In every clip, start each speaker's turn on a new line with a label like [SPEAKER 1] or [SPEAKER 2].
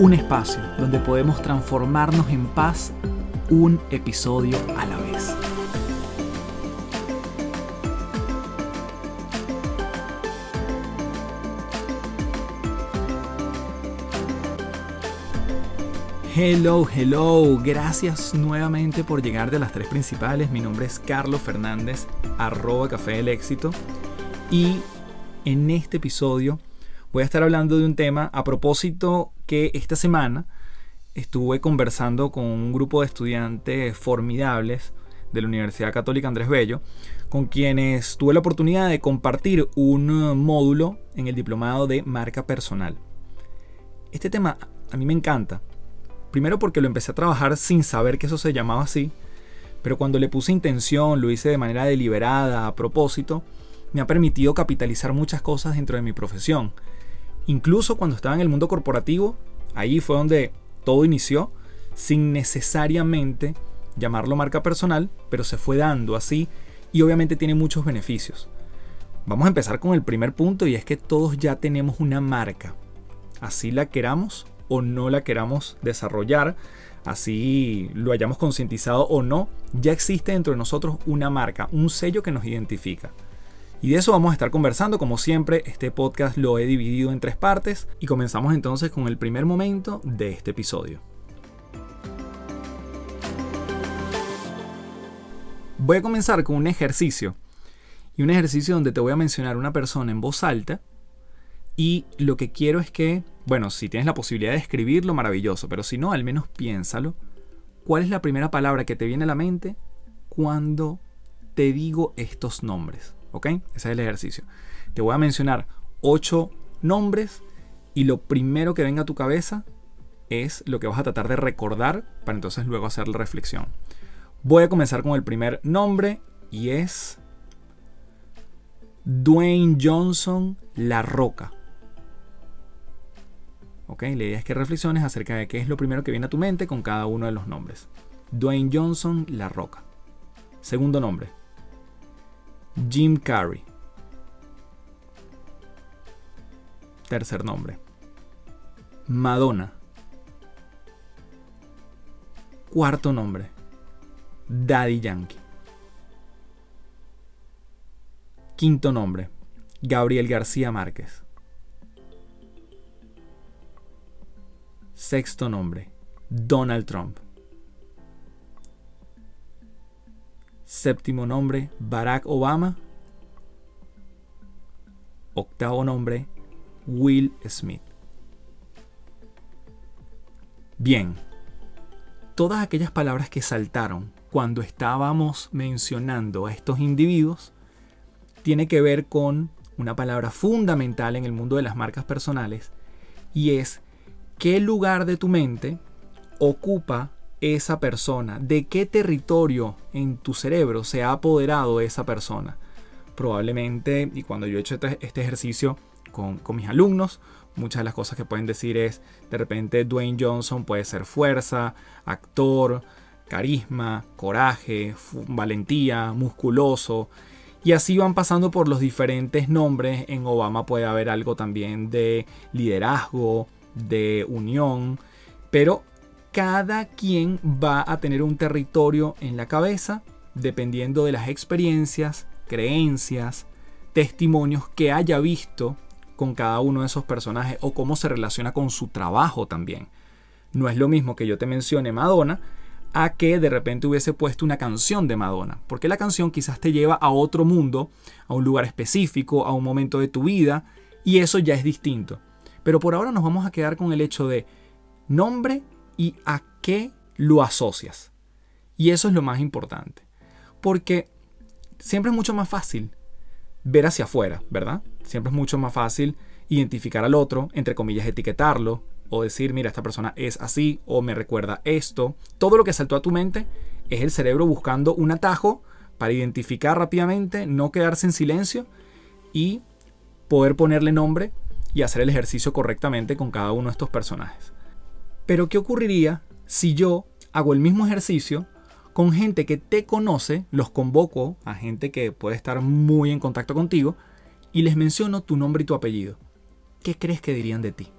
[SPEAKER 1] Un espacio donde podemos transformarnos en paz un episodio a la vez. Hello, hello, gracias nuevamente por llegar de las tres principales. Mi nombre es Carlos Fernández, arroba café del éxito. Y en este episodio voy a estar hablando de un tema a propósito que esta semana estuve conversando con un grupo de estudiantes formidables de la Universidad Católica Andrés Bello, con quienes tuve la oportunidad de compartir un módulo en el diplomado de marca personal. Este tema a mí me encanta. Primero porque lo empecé a trabajar sin saber que eso se llamaba así, pero cuando le puse intención, lo hice de manera deliberada, a propósito, me ha permitido capitalizar muchas cosas dentro de mi profesión Incluso cuando estaba en el mundo corporativo, ahí fue donde todo inició, sin necesariamente llamarlo marca personal, pero se fue dando así y obviamente tiene muchos beneficios. Vamos a empezar con el primer punto y es que todos ya tenemos una marca. Así la queramos o no la queramos desarrollar, así lo hayamos concientizado o no, ya existe dentro de nosotros una marca, un sello que nos identifica. Y de eso vamos a estar conversando. Como siempre, este podcast lo he dividido en tres partes y comenzamos entonces con el primer momento de este episodio. Voy a comenzar con un ejercicio. Y un ejercicio donde te voy a mencionar una persona en voz alta. Y lo que quiero es que, bueno, si tienes la posibilidad de escribirlo, maravilloso. Pero si no, al menos piénsalo. ¿Cuál es la primera palabra que te viene a la mente cuando te digo estos nombres? Ese es el ejercicio. Te voy a mencionar ocho nombres y lo primero que venga a tu cabeza es lo que vas a tratar de recordar para entonces luego hacer la reflexión. Voy a comenzar con el primer nombre y es Dwayne Johnson La Roca. ¿Ok? La idea es que reflexiones acerca de qué es lo primero que viene a tu mente con cada uno de los nombres. Dwayne Johnson La Roca. Segundo nombre, Jim Carrey. Tercer nombre. Madonna. Cuarto nombre. Daddy Yankee. Quinto nombre. Gabriel García Márquez. Sexto nombre. Donald Trump. Séptimo nombre, Barack Obama. Octavo nombre, Will Smith. Bien, todas aquellas palabras que saltaron cuando estábamos mencionando a estos individuos tiene que ver con una palabra fundamental en el mundo de las marcas personales y es qué lugar de tu mente ocupa esa persona, de qué territorio en tu cerebro se ha apoderado esa persona. Probablemente, y cuando yo he hecho este, este ejercicio con, mis alumnos, muchas de las cosas que pueden decir es, de repente Dwayne Johnson puede ser fuerza, actor, carisma, coraje, valentía, musculoso. Y así van pasando por los diferentes nombres. En Obama puede haber algo también de liderazgo, de unión. Pero cada quien va a tener un territorio en la cabeza dependiendo de las experiencias, creencias, testimonios que haya visto con cada uno de esos personajes o cómo se relaciona con su trabajo también. No es lo mismo que yo te mencione Madonna a que de repente hubiese puesto una canción de Madonna, porque la canción quizás te lleva a otro mundo, a un lugar específico, a un momento de tu vida, y eso ya es distinto. Pero por ahora nos vamos a quedar con el hecho de nombre y a qué lo asocias. Y eso es lo más importante. Porque siempre es mucho más fácil ver hacia afuera, ¿verdad? Siempre es mucho más fácil identificar al otro, entre comillas, etiquetarlo, o decir, mira, esta persona es así o me recuerda esto. Todo lo que saltó a tu mente es el cerebro buscando un atajo para identificar rápidamente, no quedarse en silencio y poder ponerle nombre y hacer el ejercicio correctamente con cada uno de estos personajes. Pero ¿qué ocurriría si yo hago el mismo ejercicio con gente que te conoce, los convoco a gente que puede estar muy en contacto contigo y les menciono tu nombre y tu apellido? ¿Qué crees que dirían de ti?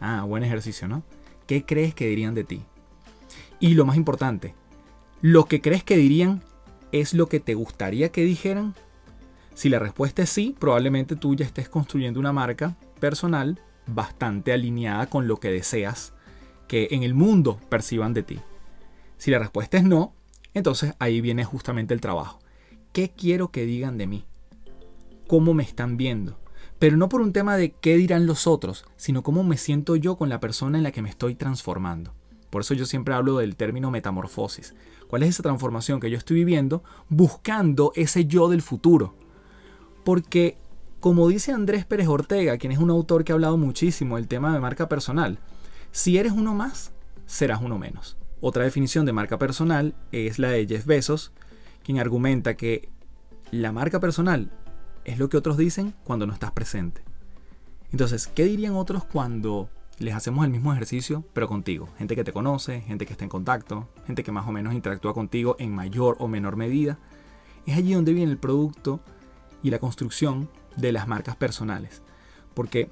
[SPEAKER 1] Ah, buen ejercicio, ¿no? ¿Qué crees que dirían de ti? Y lo más importante, ¿lo que crees que dirían es lo que te gustaría que dijeran? Si la respuesta es sí, probablemente tú ya estés construyendo una marca personal bastante alineada con lo que deseas que en el mundo perciban de ti. Si la respuesta es no, entonces ahí viene justamente el trabajo. ¿Qué quiero que digan de mí? ¿Cómo me están viendo? Pero no por un tema de qué dirán los otros, sino cómo me siento yo con la persona en la que me estoy transformando. Por eso yo siempre hablo del término metamorfosis. ¿Cuál es esa transformación que yo estoy viviendo buscando ese yo del futuro? Porque, como dice Andrés Pérez Ortega, quien es un autor que ha hablado muchísimo del tema de marca personal, si eres uno más, serás uno menos. Otra definición de marca personal es la de Jeff Bezos, quien argumenta que la marca personal es lo que otros dicen cuando no estás presente. Entonces, ¿qué dirían otros cuando les hacemos el mismo ejercicio, pero contigo? Gente que te conoce, gente que está en contacto, gente que más o menos interactúa contigo en mayor o menor medida. Es allí donde viene el producto y la construcción de las marcas personales. Porque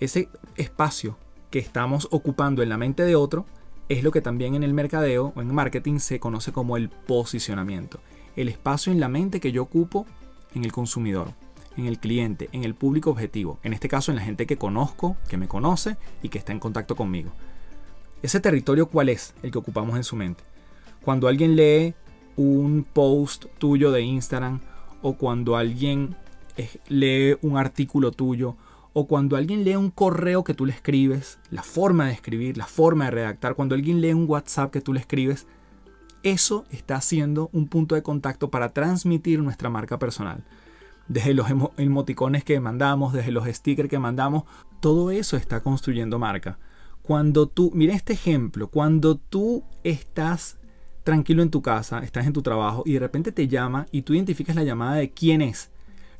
[SPEAKER 1] ese espacio que estamos ocupando en la mente de otro es lo que también en el mercadeo o en marketing se conoce como el posicionamiento. El espacio en la mente que yo ocupo en el consumidor en el cliente, en el público objetivo, en este caso en la gente que conozco, que me conoce y que está en contacto conmigo. ¿Ese territorio cuál es el que ocupamos en su mente? Cuando alguien lee un post tuyo de Instagram o cuando alguien lee un artículo tuyo o cuando alguien lee un correo que tú le escribes, la forma de escribir, la forma de redactar, cuando alguien lee un WhatsApp que tú le escribes, eso está siendo un punto de contacto para transmitir nuestra marca personal desde los emoticones que mandamos, desde los stickers que mandamos, todo eso está construyendo marca. Cuando tú, mira este ejemplo, cuando tú estás tranquilo en tu casa, estás en tu trabajo y de repente te llama y tú identificas la llamada de quién es,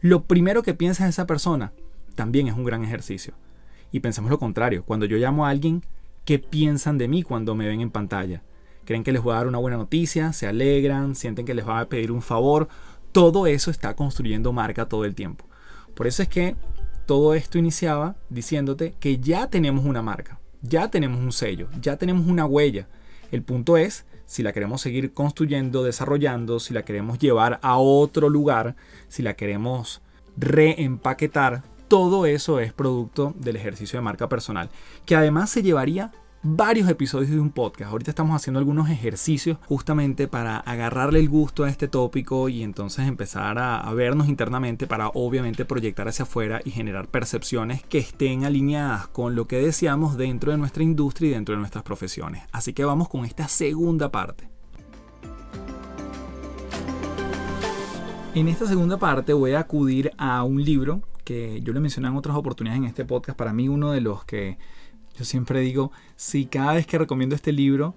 [SPEAKER 1] lo primero que piensas en esa persona también es un gran ejercicio. Y pensemos lo contrario, cuando yo llamo a alguien, ¿qué piensan de mí cuando me ven en pantalla? ¿Creen que les voy a dar una buena noticia? ¿Se alegran? ¿Sienten que les va a pedir un favor? todo eso está construyendo marca todo el tiempo. Por eso es que todo esto iniciaba diciéndote que ya tenemos una marca, ya tenemos un sello, ya tenemos una huella. El punto es si la queremos seguir construyendo, desarrollando, si la queremos llevar a otro lugar, si la queremos reempaquetar, todo eso es producto del ejercicio de marca personal, que además se llevaría varios episodios de un podcast. Ahorita estamos haciendo algunos ejercicios justamente para agarrarle el gusto a este tópico y entonces empezar a, vernos internamente para obviamente proyectar hacia afuera y generar percepciones que estén alineadas con lo que deseamos dentro de nuestra industria y dentro de nuestras profesiones. Así que vamos con esta segunda parte. En esta segunda parte voy a acudir a un libro que yo le mencioné en otras oportunidades en este podcast. Para mí uno de los que yo siempre digo, si cada vez que recomiendo este libro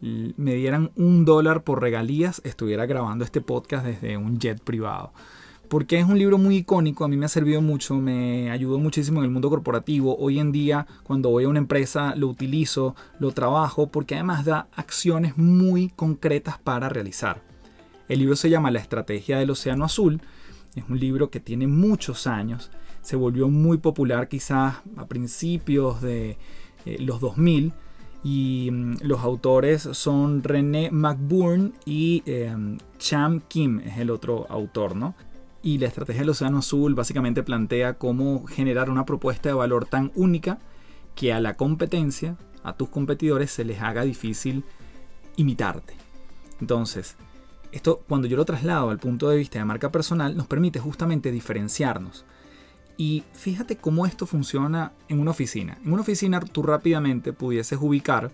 [SPEAKER 1] me dieran un dólar por regalías, estuviera grabando este podcast desde un jet privado. Porque es un libro muy icónico, a mí me ha servido mucho, me ayudó muchísimo en el mundo corporativo. Hoy en día, cuando voy a una empresa, lo utilizo, lo trabajo, porque además da acciones muy concretas para realizar. El libro se llama La Estrategia del Océano Azul. Es un libro que tiene muchos años. Se volvió muy popular quizás a principios de, eh, los 2000 y mm, los autores son René McBurn y em, Cham Kim es el otro autor, ¿no? Y la estrategia del Océano Azul básicamente plantea cómo generar una propuesta de valor tan única que a la competencia, a tus competidores, se les haga difícil imitarte. Entonces, esto cuando yo lo traslado al punto de vista de marca personal, nos permite justamente diferenciarnos. Y fíjate cómo esto funciona en una oficina. En una oficina tú rápidamente pudieses ubicar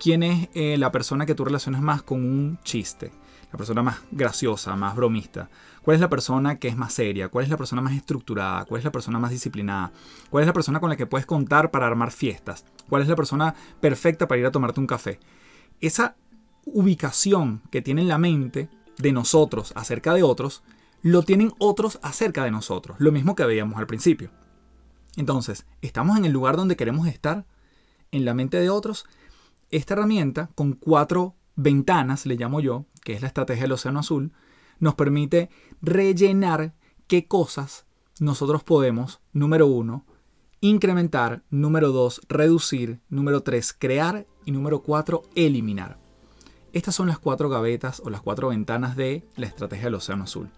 [SPEAKER 1] quién es eh, la persona que tú relacionas más con un chiste, la persona más graciosa, más bromista? ¿Cuál es la persona que es más seria? ¿Cuál es la persona más estructurada? ¿Cuál es la persona más disciplinada? ¿Cuál es la persona con la que puedes contar para armar fiestas? ¿Cuál es la persona perfecta para ir a tomarte un café? Esa ubicación que tiene en la mente de nosotros acerca de otros, lo tienen otros acerca de nosotros, lo mismo que veíamos al principio. Entonces, ¿estamos en el lugar donde queremos estar? ¿En la mente de otros? Esta herramienta, con cuatro ventanas, le llamo yo, que es la estrategia del Océano Azul, nos permite rellenar qué cosas nosotros podemos, número uno, incrementar, número dos, reducir, número tres, crear y número cuatro, eliminar. Estas son las cuatro gavetas o las cuatro ventanas de la estrategia del Océano Azul.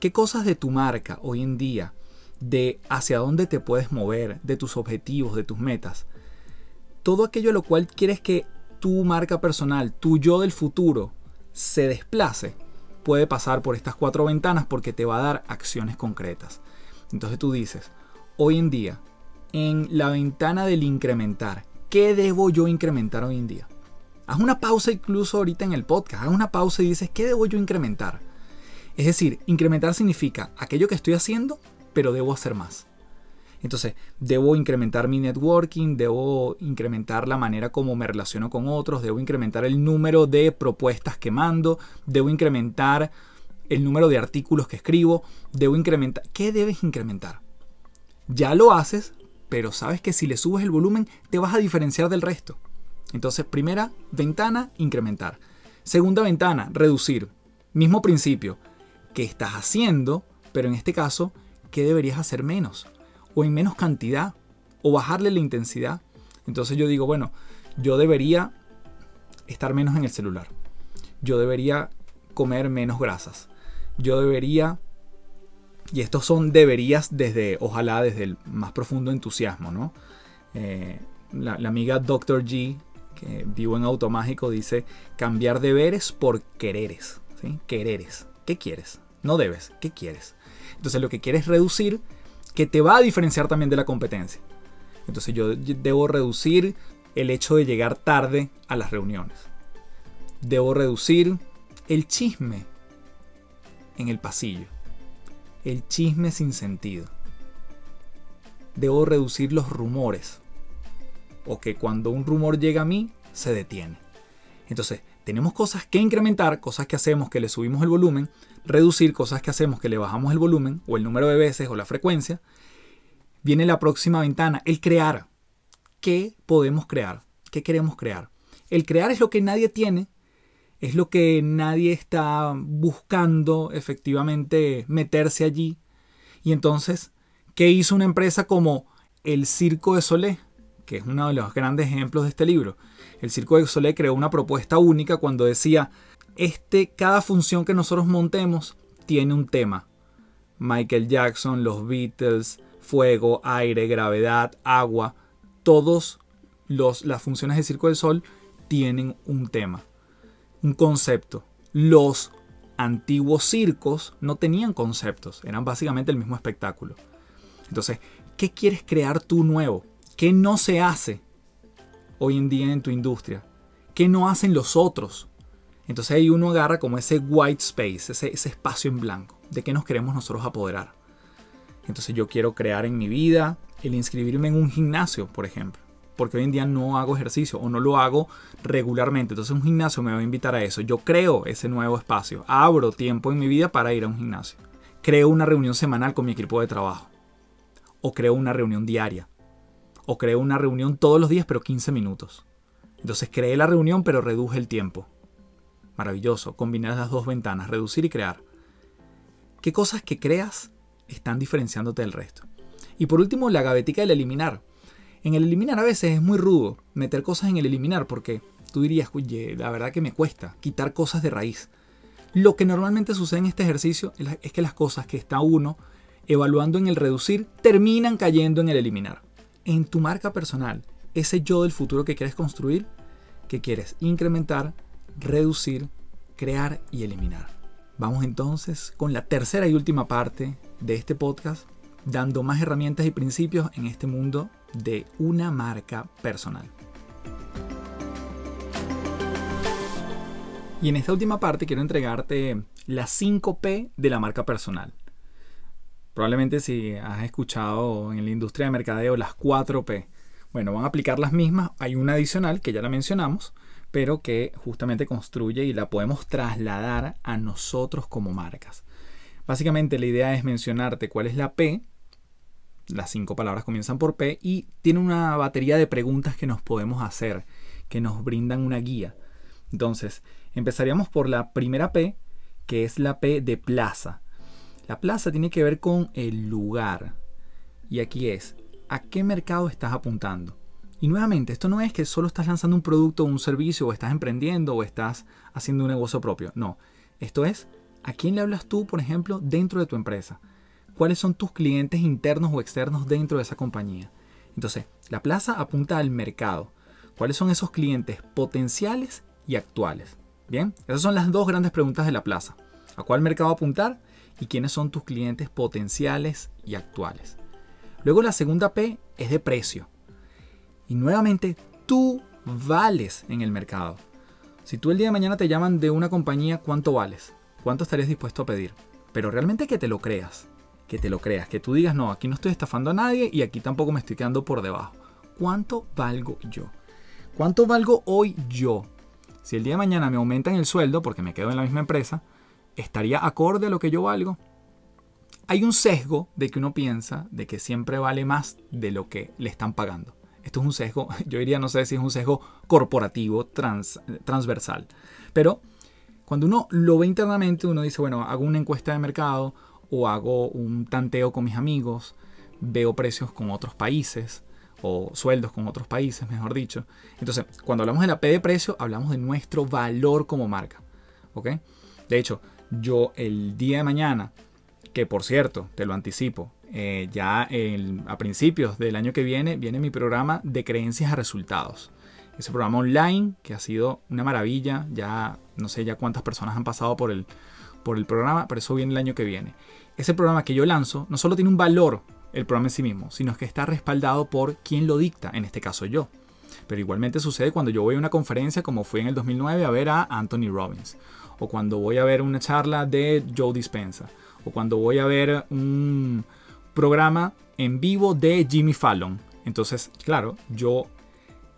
[SPEAKER 1] ¿Qué cosas de tu marca hoy en día, de hacia dónde te puedes mover, de tus objetivos, de tus metas, todo aquello lo cual quieres que tu marca personal, tu yo del futuro, se desplace, puede pasar por estas cuatro ventanas porque te va a dar acciones concretas. Entonces tú dices, hoy en día, en la ventana del incrementar, ¿qué debo yo incrementar hoy en día? Haz una pausa incluso ahorita en el podcast, haz una pausa y dices, ¿qué debo yo incrementar? Es decir, incrementar significa aquello que estoy haciendo, pero debo hacer más. Entonces, debo incrementar mi networking, debo incrementar la manera como me relaciono con otros, debo incrementar el número de propuestas que mando, debo incrementar el número de artículos que escribo, debo incrementar... ¿Qué debes incrementar? Ya lo haces, pero sabes que si le subes el volumen te vas a diferenciar del resto. Entonces, primera ventana, incrementar. Segunda ventana, reducir. Mismo principio. ¿Qué estás haciendo? Pero en este caso, ¿qué deberías hacer menos? o en menos cantidad o bajarle la intensidad. Entonces yo digo, bueno, yo debería estar menos en el celular. Yo debería comer menos grasas. Yo debería, y estos son deberías desde, ojalá desde el más profundo entusiasmo, ¿no? Eh, la, amiga Dr. G, que vivo en Automágico, dice cambiar deberes por quereres. Quereres. ¿Qué quieres? No debes. ¿Qué quieres? Entonces lo que quieres es reducir que te va a diferenciar también de la competencia. Entonces yo debo reducir el hecho de llegar tarde a las reuniones. Debo reducir el chisme en el pasillo. El chisme sin sentido. Debo reducir los rumores. O que cuando un rumor llega a mí, se detiene. Entonces, tenemos cosas que incrementar, cosas que hacemos que le subimos el volumen, reducir cosas que hacemos que le bajamos el volumen o el número de veces o la frecuencia, viene la próxima ventana, el crear. ¿Qué podemos crear? ¿Qué queremos crear? El crear es lo que nadie tiene, es lo que nadie está buscando efectivamente meterse allí. Y entonces, ¿qué hizo una empresa como el Circo de Solé? Que es uno de los grandes ejemplos de este libro. El Circo de Solé creó una propuesta única cuando decía, este, cada función que nosotros montemos tiene un tema. Michael Jackson, los Beatles, fuego, aire, gravedad, agua, todos las funciones del Circo del Sol tienen un tema, un concepto. Los antiguos circos no tenían conceptos, eran básicamente el mismo espectáculo. Entonces, ¿qué quieres crear tú nuevo? ¿Qué no se hace hoy en día en tu industria? ¿Qué no hacen los otros? Entonces ahí uno agarra como ese white space, ese, espacio en blanco, de qué nos queremos nosotros apoderar. Entonces yo quiero crear en mi vida el inscribirme en un gimnasio, por ejemplo. Porque hoy en día no hago ejercicio o no lo hago regularmente. Entonces un gimnasio me va a invitar a eso. Yo creo ese nuevo espacio. Abro tiempo en mi vida para ir a un gimnasio. Creo una reunión semanal con mi equipo de trabajo. O creo una reunión diaria. O creo una reunión todos los días pero 15 minutos. Entonces creé la reunión pero reduje el tiempo. Maravilloso, combinar las dos ventanas, reducir y crear. ¿Qué cosas que creas están diferenciándote del resto? Y por último, la gavetica del eliminar. En el eliminar a veces es muy rudo meter cosas en el eliminar porque tú dirías, oye, la verdad que me cuesta quitar cosas de raíz. Lo que normalmente sucede en este ejercicio es que las cosas que está uno evaluando en el reducir terminan cayendo en el eliminar. En tu marca personal, ese yo del futuro que quieres construir, que quieres incrementar, reducir, crear y eliminar. Vamos entonces con la tercera y última parte de este podcast, dando más herramientas y principios en este mundo de una marca personal. Y en esta última parte quiero entregarte las 5 P de la marca personal. Probablemente si has escuchado en la industria de mercadeo las 4 P. Bueno, van a aplicar las mismas. Hay una adicional que ya la mencionamos, pero que justamente construye y la podemos trasladar a nosotros como marcas. Básicamente la idea es mencionarte cuál es la P, las cinco palabras comienzan por P y tiene una batería de preguntas que nos podemos hacer, que nos brindan una guía. Entonces, empezaríamos por la primera P, que es la P de plaza. La plaza tiene que ver con el lugar. Y aquí es, ¿a qué mercado estás apuntando? Y nuevamente, esto no es que solo estás lanzando un producto o un servicio o estás emprendiendo o estás haciendo un negocio propio. No, esto es, ¿a quién le hablas tú, por ejemplo, dentro de tu empresa? ¿Cuáles son tus clientes internos o externos dentro de esa compañía? Entonces, la plaza apunta al mercado. ¿Cuáles son esos clientes potenciales y actuales? Bien, esas son las dos grandes preguntas de la plaza. ¿A cuál mercado apuntar? ¿Y quiénes son tus clientes potenciales y actuales? Luego la segunda P es de precio. Y nuevamente, tú vales en el mercado. Si tú el día de mañana te llaman de una compañía, ¿cuánto vales? ¿Cuánto estarías dispuesto a pedir? Pero realmente que te lo creas. Que te lo creas. Que tú digas, no, aquí no estoy estafando a nadie y aquí tampoco me estoy quedando por debajo. ¿Cuánto valgo yo? ¿Cuánto valgo hoy yo? Si el día de mañana me aumentan el sueldo porque me quedo en la misma empresa, ¿estaría acorde a lo que yo valgo? Hay un sesgo de que uno piensa de que siempre vale más de lo que le están pagando. Esto es un sesgo, yo diría, no sé si es un sesgo corporativo transversal. Pero cuando uno lo ve internamente, uno dice, bueno, hago una encuesta de mercado o hago un tanteo con mis amigos, veo precios con otros países o sueldos con otros países, mejor dicho. Entonces, cuando hablamos de la P de precio, hablamos de nuestro valor como marca. ¿Ok? De hecho, yo el día de mañana, que por cierto, te lo anticipo, eh, ya a principios del año que viene viene mi programa de creencias a resultados. Ese programa online que ha sido una maravilla, ya no sé ya cuántas personas han pasado por el, por el programa, pero eso viene el año que viene. Ese programa que yo lanzo no solo tiene un valor el programa en sí mismo, sino que está respaldado por quien lo dicta, en este caso yo. Pero igualmente sucede cuando yo voy a una conferencia como fui en el 2009 a ver a Anthony Robbins, o cuando voy a ver una charla de Joe Dispensa, o cuando voy a ver un, programa en vivo de Jimmy Fallon. Entonces, claro, yo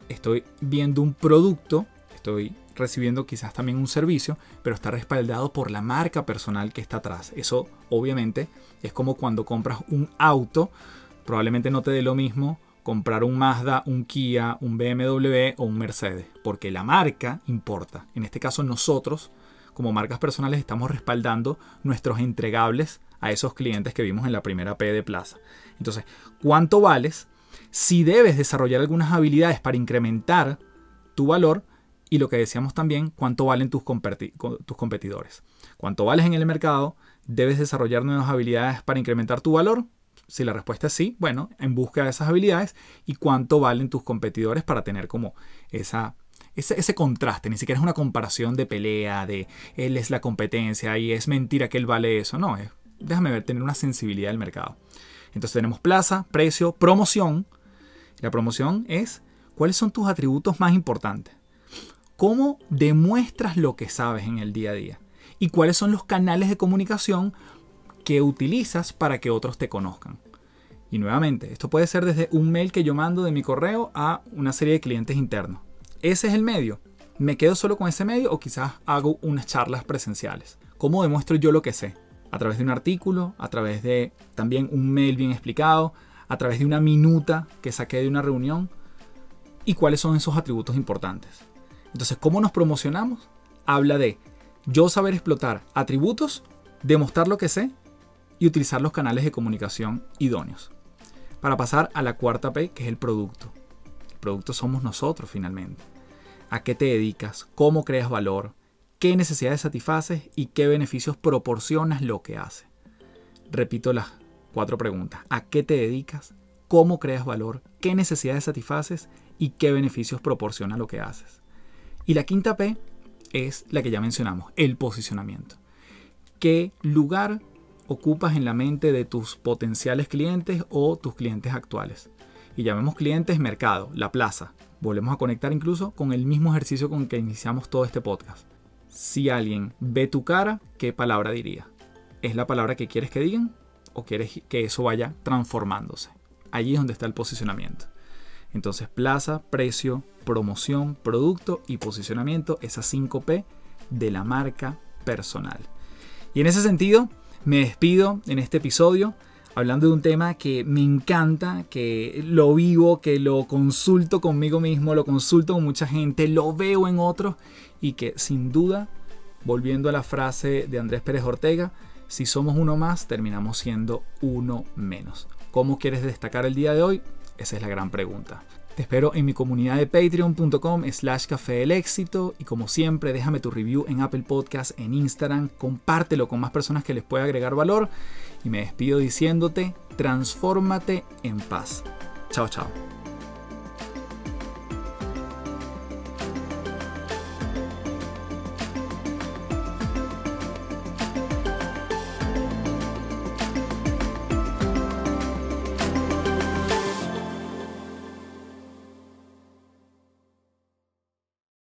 [SPEAKER 1] estoy viendo un producto, estoy recibiendo quizás también un servicio, pero está respaldado por la marca personal que está atrás. Eso obviamente es como cuando compras un auto, probablemente no te dé lo mismo comprar un Mazda, un Kia, un BMW o un Mercedes, porque la marca importa. En este caso nosotros, como marcas personales, estamos respaldando nuestros entregables a esos clientes que vimos en la primera P de plaza. Entonces, ¿cuánto vales? Si debes desarrollar algunas habilidades para incrementar tu valor y lo que decíamos también, cuánto valen tus, competidores. ¿Cuánto vales en el mercado? ¿Debes desarrollar nuevas habilidades para incrementar tu valor? Si la respuesta es sí, bueno, en busca de esas habilidades y cuánto valen tus competidores para tener como esa, ese, ese, contraste. Ni siquiera es una comparación de pelea, de él es la competencia y es mentira que él vale eso. No, es déjame ver, tener una sensibilidad del mercado. Entonces tenemos plaza, precio, promoción. La promoción es cuáles son tus atributos más importantes. ¿Cómo demuestras lo que sabes en el día a día? ¿Y cuáles son los canales de comunicación que utilizas para que otros te conozcan? Y nuevamente, esto puede ser desde un mail que yo mando de mi correo a una serie de clientes internos. Ese es el medio. ¿Me quedo solo con ese medio o quizás hago unas charlas presenciales? ¿Cómo demuestro yo lo que sé? a través de un artículo, a través de también un mail bien explicado, a través de una minuta que saqué de una reunión y cuáles son esos atributos importantes. Entonces, ¿cómo nos promocionamos? Habla de yo saber explotar atributos, demostrar lo que sé y utilizar los canales de comunicación idóneos. Para pasar a la cuarta P, que es el producto. El producto somos nosotros finalmente. ¿A qué te dedicas? ¿Cómo creas valor? qué necesidades satisfaces y qué beneficios proporcionas lo que hace. Repito las cuatro preguntas. ¿A qué te dedicas? ¿Cómo creas valor? ¿Qué necesidades satisfaces? ¿Y qué beneficios proporciona lo que haces? Y la quinta P es la que ya mencionamos, el posicionamiento. ¿Qué lugar ocupas en la mente de tus potenciales clientes o tus clientes actuales? Y llamemos clientes mercado, la plaza. Volvemos a conectar incluso con el mismo ejercicio con que iniciamos todo este podcast Si alguien ve tu cara, ¿qué palabra diría? ¿Es la palabra que quieres que digan o quieres que eso vaya transformándose? Allí es donde está el posicionamiento. Entonces, plaza, precio, promoción, producto y posicionamiento, esas 5 P de la marca personal. Y en ese sentido, me despido en este episodio hablando de un tema que me encanta, que lo vivo, que lo consulto conmigo mismo, lo consulto con mucha gente, lo veo en otros y que sin duda, volviendo a la frase de Andrés Pérez Ortega, si somos uno más, terminamos siendo uno menos. ¿Cómo quieres destacar el día de hoy? Esa es la gran pregunta. Te espero en mi comunidad de patreon.com slash café del éxito y como siempre déjame tu review en Apple Podcast, en Instagram, compártelo con más personas que les pueda agregar valor y me despido diciéndote, transfórmate en paz. Chao, chao.